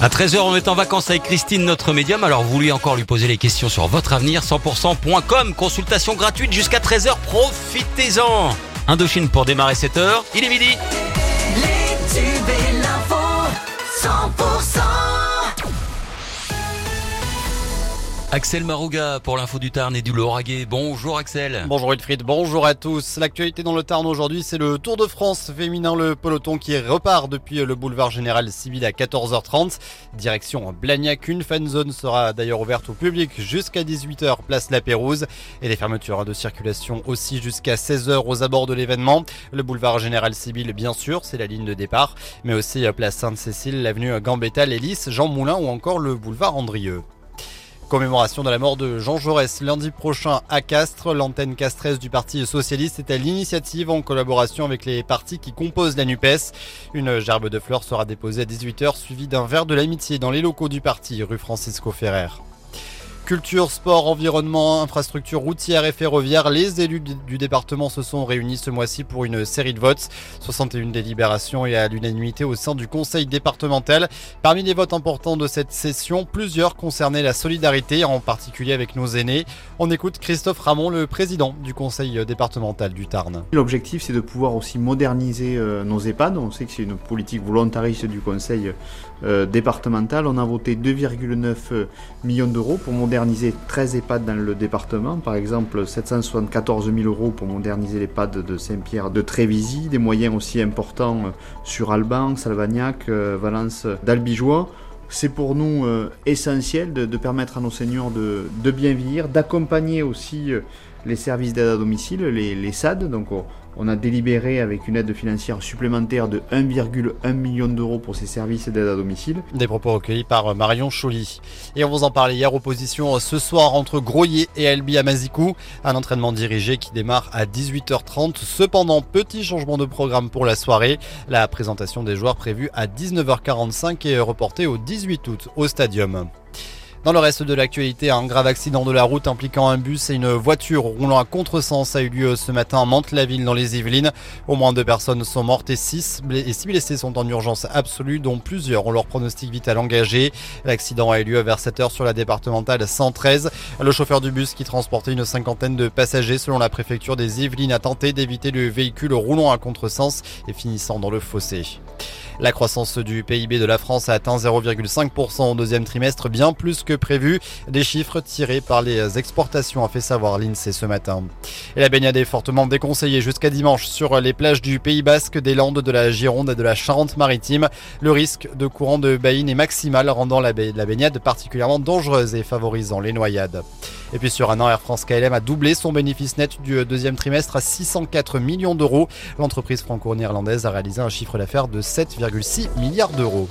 À 13h, on est en vacances avec Christine, notre médium. Alors, vous voulez encore lui poser les questions sur votre avenir 100%.com. Consultation gratuite jusqu'à 13h. Profitez-en. Indochine pour démarrer cette heure. Il est midi. Les tubes et l'info, 100% Axel Marouga pour l'info du Tarn et du Lauragais. Bonjour Axel. Bonjour Wilfried, bonjour à tous. L'actualité dans le Tarn aujourd'hui, c'est le Tour de France féminin, le peloton qui repart depuis le boulevard Général Civil à 14h30. Direction Blagnac, une fan zone sera d'ailleurs ouverte au public jusqu'à 18h, place La Pérouse. Et les fermetures de circulation aussi jusqu'à 16h aux abords de l'événement. Le boulevard Général Civil, bien sûr, c'est la ligne de départ, mais aussi place Sainte-Cécile, l'avenue Gambetta, l'Hélice, Jean Moulin ou encore le boulevard Andrieux. Commémoration de la mort de Jean Jaurès lundi prochain à Castres. L'antenne castresse du Parti Socialiste est à l'initiative en collaboration avec les partis qui composent la NUPES. Une gerbe de fleurs sera déposée à 18h suivie d'un verre de l'amitié dans les locaux du parti rue Francisco Ferrer. Culture, sport, environnement, infrastructure routière et ferroviaire, les élus du département se sont réunis ce mois-ci pour une série de votes. 61 délibérations et à l'unanimité au sein du conseil départemental. Parmi les votes importants de cette session, plusieurs concernaient la solidarité, en particulier avec nos aînés. On écoute Christophe Ramon, le président du conseil départemental du Tarn. L'objectif, c'est de pouvoir aussi moderniser euh, nos EHPAD. On sait que c'est une politique volontariste du conseil euh, départemental. On a voté 2,9 euh, millions d'euros pour moderniser moderniser 13 EHPAD dans le département, par exemple 774 000 euros pour moderniser l'EHPAD de Saint-Pierre de Trévisy, des moyens aussi importants sur Alban, Salvagnac, euh, Valence, d'Albigeois. C'est pour nous euh, essentiel de, permettre à nos seniors de, bien vieillir, d'accompagner aussi euh, les services d'aide à domicile, les, les SAD. Donc on a délibéré avec une aide financière supplémentaire de 1,1 million d'euros pour ces services d'aide à domicile. Des propos recueillis par Marion Choly. Et on vous en parlait hier, opposition ce soir entre Groyer et Albi Amazikou. Un entraînement dirigé qui démarre à 18h30. Cependant, petit changement de programme pour la soirée. La présentation des joueurs prévue à 19h45 est reportée au 18 août au stadium. Dans le reste de l'actualité, un grave accident de la route impliquant un bus et une voiture roulant à contresens a eu lieu ce matin à Mantes-la-Ville dans les Yvelines. Au moins deux personnes sont mortes et six, et six blessés sont en urgence absolue, dont plusieurs ont leur pronostic vital engagé. L'accident a eu lieu vers 7 heures sur la départementale 113. Le chauffeur du bus qui transportait une cinquantaine de passagers selon la préfecture des Yvelines a tenté d'éviter le véhicule roulant à contresens et finissant dans le fossé. La croissance du PIB de la France a atteint 0,5% au deuxième trimestre, bien plus que prévu. Des chiffres tirés par les exportations, a fait savoir l'INSEE ce matin. Et la baignade est fortement déconseillée jusqu'à dimanche sur les plages du Pays Basque, des Landes, de la Gironde et de la Charente-Maritime. Le risque de courant de baïne est maximal, rendant la baignade particulièrement dangereuse et favorisant les noyades. Et puis sur un an, Air France KLM a doublé son bénéfice net du deuxième trimestre à 604 millions d'euros. L'entreprise franco-néerlandaise a réalisé un chiffre d'affaires de 7,6 milliards d'euros.